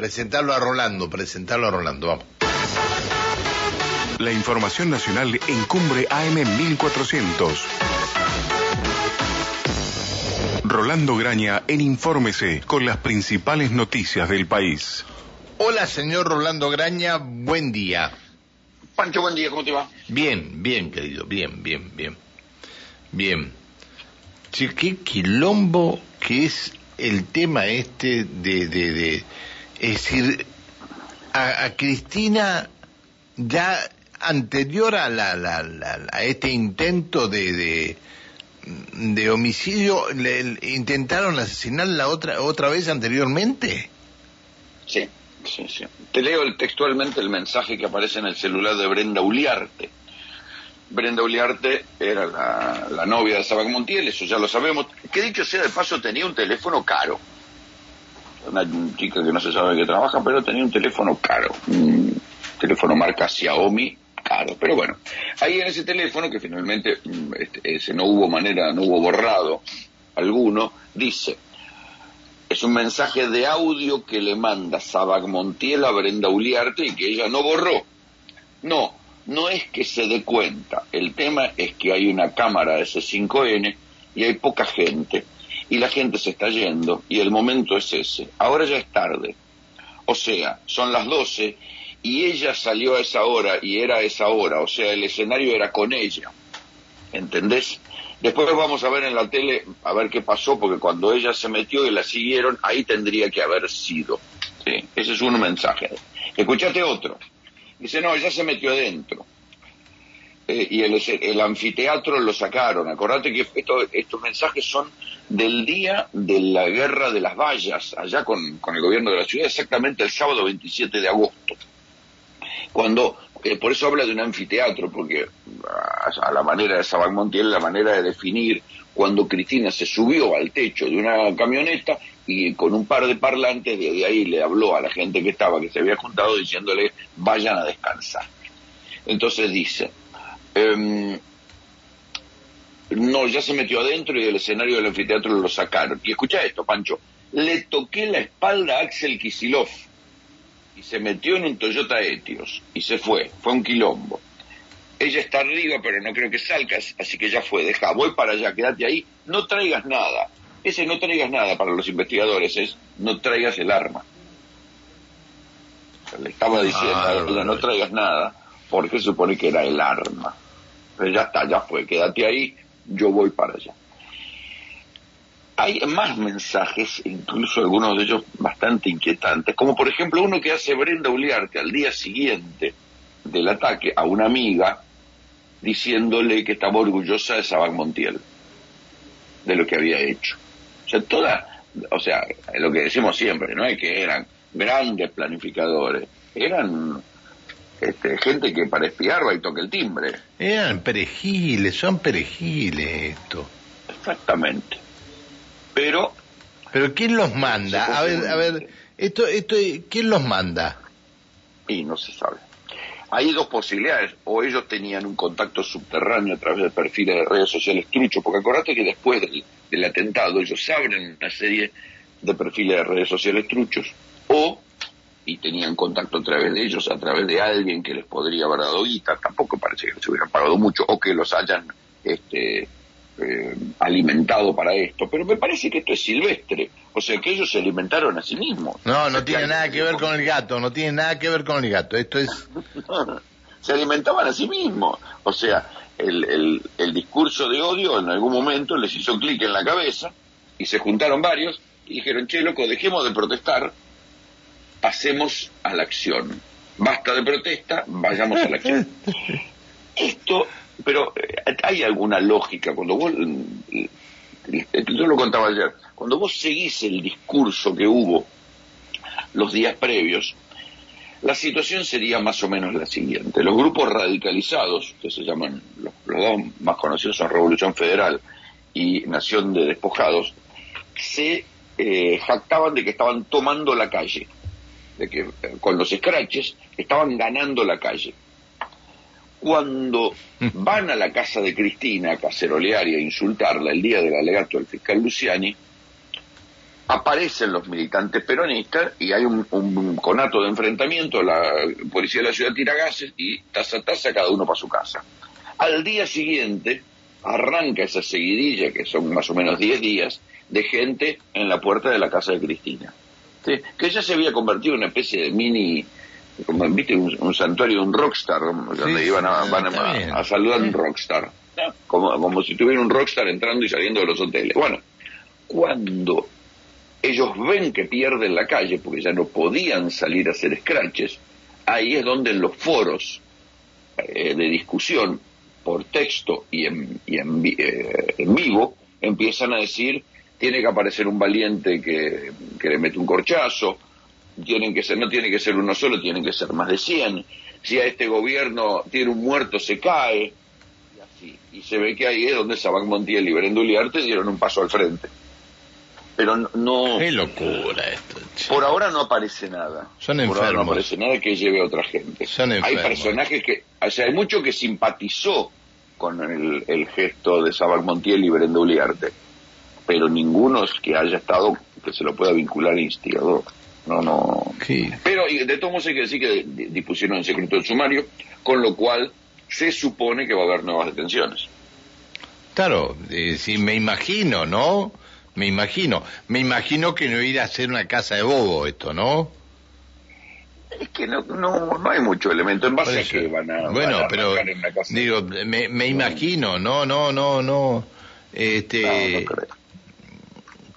Presentarlo a Rolando, presentarlo a Rolando, vamos. La información nacional en Cumbre AM 1400. Rolando Graña en Infórmese con las principales noticias del país. Hola, señor Rolando Graña, buen día. Pancho, buen día, ¿cómo te va? Bien, bien, querido, bien, bien, bien. Bien. Sí, qué quilombo que es el tema este de, de, de es decir, a, a Cristina ya anterior a, la, la, la, a este intento de, de, homicidio, le, intentaron asesinarla otra, otra vez anteriormente. Sí, sí, sí. Te leo textualmente el mensaje que aparece en el celular de Brenda Uliarte. Brenda Uliarte era la, la novia de Sabac Montiel, eso ya lo sabemos. Que dicho sea de paso, tenía un teléfono caro. Una chica que no se sabe qué trabaja, pero tenía un teléfono caro. Un teléfono marca Xiaomi, caro. Pero bueno, ahí en ese teléfono, que finalmente este, ese no hubo manera, no hubo borrado alguno, dice, es un mensaje de audio que le manda Sabac Montiel a Brenda Uliarte y que ella no borró. No, no es que se dé cuenta, el tema es que hay una cámara de C5N y hay poca gente, y la gente se está yendo, y el momento es ese. Ahora ya es tarde. O sea, son las 12 y ella salió a esa hora y era a esa hora, o sea, el escenario era con ella. ¿Entendés? Después vamos a ver en la tele a ver qué pasó, porque cuando ella se metió y la siguieron, ahí tendría que haber sido. ¿sí? Ese es un mensaje. Escuchate otro. Dice, no, ella se metió adentro. Eh, y el, el, anfiteatro lo sacaron. Acordate que esto, estos mensajes son del día de la guerra de las vallas, allá con, con, el gobierno de la ciudad, exactamente el sábado 27 de agosto. Cuando, eh, por eso habla de un anfiteatro, porque a, a la manera de Sabac Montiel, la manera de definir cuando Cristina se subió al techo de una camioneta y con un par de parlantes desde ahí le habló a la gente que estaba, que se había juntado, diciéndole vayan a descansar. Entonces dice, um, no, ya se metió adentro y del escenario del anfiteatro lo sacaron. Y escucha esto, Pancho, le toqué la espalda a Axel Kisilov y se metió en un Toyota Etios y se fue, fue un quilombo. Ella está arriba, pero no creo que salgas, así que ya fue, deja, voy para allá, quédate ahí, no traigas nada. Ese no traigas nada para los investigadores es no traigas el arma. Le estaba diciendo ah, a ella, no traigas nada, porque supone que era el arma. Pero ya está, ya fue, quédate ahí, yo voy para allá. Hay más mensajes, incluso algunos de ellos bastante inquietantes, como por ejemplo uno que hace Brenda Uliarte al día siguiente del ataque a una amiga diciéndole que estaba orgullosa de Sabac Montiel, de lo que había hecho. O sea, toda, o sea, lo que decimos siempre, no es que eran grandes planificadores, eran este, gente que para espiar va y toca el timbre. Eran perejiles, son perejiles esto. Exactamente. Pero... Pero ¿quién los manda? A ver, a ver, esto, esto, ¿quién los manda? Y no se sabe. Hay dos posibilidades, o ellos tenían un contacto subterráneo a través de perfiles de redes sociales truchos, porque acordate que después del, del atentado ellos abren una serie de perfiles de redes sociales truchos, o y tenían contacto a través de ellos, a través de alguien que les podría haber dado guita, tampoco parece que les hubieran pagado mucho, o que los hayan este, eh, alimentado para esto, pero me parece que esto es silvestre, o sea que ellos se alimentaron a sí mismos. No, no tiene nada que ver con el gato, no tiene nada que ver con el gato, esto es... se alimentaban a sí mismos, o sea, el, el, el discurso de odio en algún momento les hizo clic en la cabeza y se juntaron varios y dijeron, che, loco, dejemos de protestar, pasemos a la acción. Basta de protesta, vayamos a la acción. Esto pero eh, hay alguna lógica cuando vos eh, yo lo contaba ayer cuando vos seguís el discurso que hubo los días previos la situación sería más o menos la siguiente los grupos radicalizados que se llaman los, los dos más conocidos son Revolución Federal y Nación de Despojados se eh, jactaban de que estaban tomando la calle de que con los scratches estaban ganando la calle cuando van a la casa de Cristina a cacerolear y a insultarla el día del alegato del fiscal Luciani, aparecen los militantes peronistas y hay un, un conato de enfrentamiento, la policía de la ciudad tira gases y taza a taza cada uno para su casa. Al día siguiente arranca esa seguidilla, que son más o menos 10 días, de gente en la puerta de la casa de Cristina. Que ella se había convertido en una especie de mini, como, ¿viste? Un, santuario, un rockstar, donde iban a, van a, saludar a un rockstar. Como, como si tuviera un rockstar entrando y saliendo de los hoteles. Bueno, cuando ellos ven que pierden la calle porque ya no podían salir a hacer scratches, ahí es donde en los foros eh, de discusión por texto y en, y en, eh, en, vivo empiezan a decir tiene que aparecer un valiente que, que, le mete un corchazo, tienen que ser, no tiene que ser uno solo, tienen que ser más de 100, si a este gobierno tiene un muerto se cae, y así. Y se ve que ahí es donde Sabac Montiel y Uliarte dieron un paso al frente pero no... Qué locura esto. Por ahora no aparece nada. Son enfermos. Por ahora no aparece nada que lleve a otra gente. Son Hay personajes que... O sea, hay mucho que simpatizó con el, gesto de Sabal Montiel y Brenda Uliarte, pero ninguno es que haya estado, que se lo pueda vincular a instigador. No, no. Pero de todos modos hay que decir que dispusieron en secreto el sumario, con lo cual se supone que va a haber nuevas detenciones. Claro, eh, si me imagino, ¿no? Me imagino. Me imagino que no irá a ser una casa de bobo esto, ¿no? Es que no, no, no hay mucho elemento en base a que van a. Bueno, pero. digo, me, me imagino, no, no, no, no. Este. No,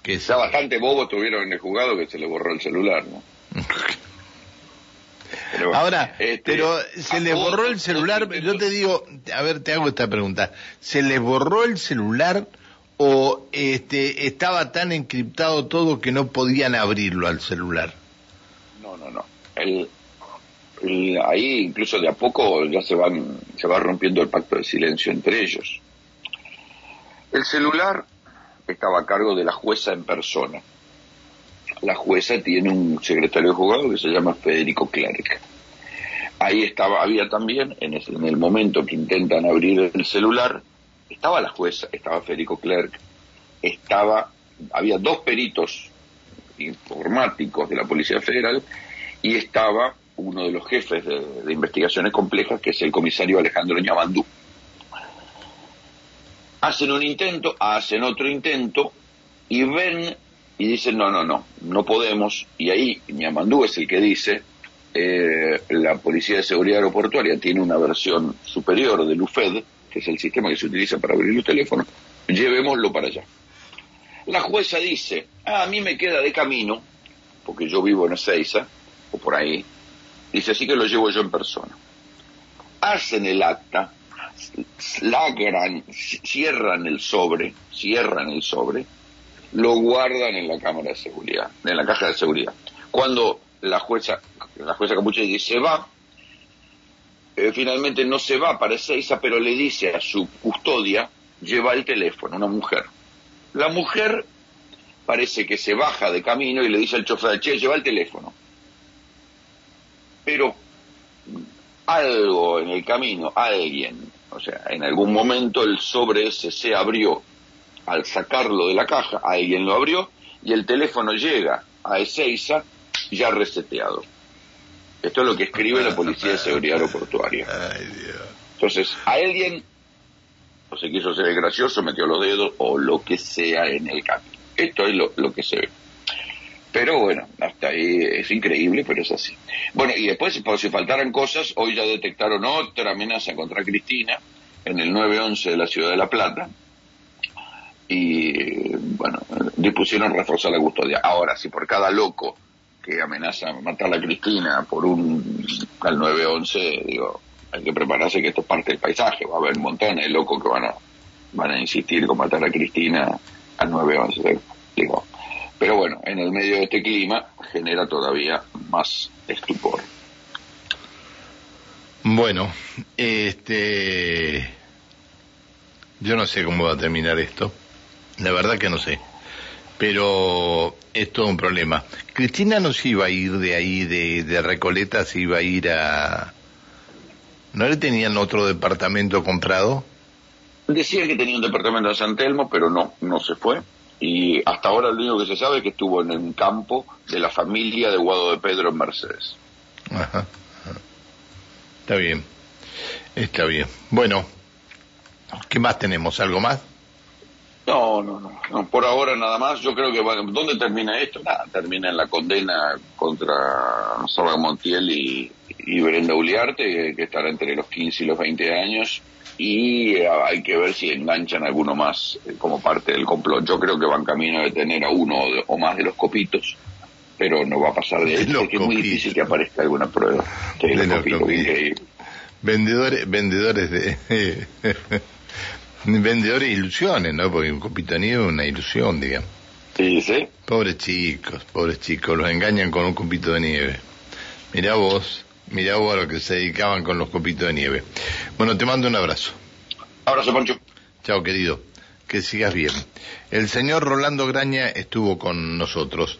Que ya bastante bobo tuvieron en el jugado que se le borró el celular, ¿no? Ahora, este, pero se les borró el celular, yo te digo, a ver, te hago esta pregunta, ¿se les borró el celular o este, estaba tan encriptado todo que no podían abrirlo al celular? No, no, no. El, ahí incluso de a poco ya se van se va rompiendo el pacto de silencio entre ellos. El celular estaba a cargo de la jueza en persona. La jueza tiene un secretario de juzgado que se llama Federico Clerc. Ahí estaba, había también, en, en el momento que intentan abrir el celular, estaba la jueza, estaba Federico Clerc, estaba, había dos peritos informáticos de la Policía Federal y estaba uno de los jefes de, investigaciones complejas, que es el comisario Alejandro Ñabandú. Hacen un intento, hacen otro intento y ven y dicen, no, no, no, no podemos. Y ahí Ñamandú es el que dice, eh, la Policía de Seguridad Aeroportuaria tiene una versión superior del UFED, que es el sistema que se utiliza para abrir los teléfonos, llevémoslo para allá. La jueza dice, ah, a mí me queda de camino, porque yo vivo en Ezeiza, o por ahí, dice, así que lo llevo yo en persona. Hacen el acta, lagran, cierran el sobre, cierran el sobre, lo guardan en la cámara de seguridad, en la caja de seguridad. Cuando la jueza, la jueza Capuche dice, va, eh, finalmente no se va para Ezeiza, pero le dice a su custodia, lleva el teléfono, una mujer. La mujer parece que se baja de camino y le dice al chofer, che, lleva el teléfono. Pero algo en el camino, alguien, o sea, en algún momento el sobre ese se abrió. Al sacarlo de la caja, alguien lo abrió y el teléfono llega a Ezeiza ya reseteado. Esto es lo que escribe la Policía de Seguridad Aeroportuaria. Entonces, a alguien o se quiso ser gracioso, metió los dedos o lo que sea en el camino. Esto es lo, que se ve. Pero bueno, hasta ahí es increíble, pero es así. Bueno, y después, por si faltaran cosas, hoy ya detectaron otra amenaza contra Cristina en el 911 de la ciudad de La Plata. Y bueno, dispusieron reforzar la custodia. Ahora, si por cada loco que amenaza matar a Cristina por un al 911, digo, hay que prepararse que esto es parte del paisaje, va a haber montones de locos que van a van a insistir con matar a Cristina al 911, digo. Pero bueno, en el medio de este clima genera todavía más estupor. Bueno, este yo no sé cómo va a terminar esto. La verdad que no sé pero es todo un problema. Cristina no se iba a ir de ahí, de, de Recoleta, se iba a ir a... ¿No le tenían otro departamento comprado? Decía que tenía un departamento en San Telmo, pero no, no se fue. Y hasta ahora lo único que se sabe es que estuvo en el campo de la familia de Guado de Pedro en Mercedes. Ajá. Está bien. Está bien. Bueno, ¿qué más tenemos? ¿Algo más? No, no, no, Por ahora nada más. Yo creo que, bueno, ¿dónde termina esto? Nada, termina en la condena contra Sorba Montiel y, y Brenda Uliarte, que estará entre los 15 y los 20 años. Y eh, hay que ver si enganchan alguno más eh, como parte del complot. Yo creo que van camino de tener a uno o más de los copitos, pero no va a pasar de, eso. que es muy difícil que aparezca alguna prueba. vendedores, vendedores de... vendedores de ilusiones, ¿no? Porque un copito de nieve es una ilusión, digamos. Sí, sí. Pobres chicos, pobres chicos, los engañan con un copito de nieve. Mirá vos, mirá vos a lo que se dedicaban con los copitos de nieve. Bueno, te mando un abrazo. Abrazo, Pancho. Chao, querido. Que sigas bien. El señor Rolando Graña estuvo con nosotros.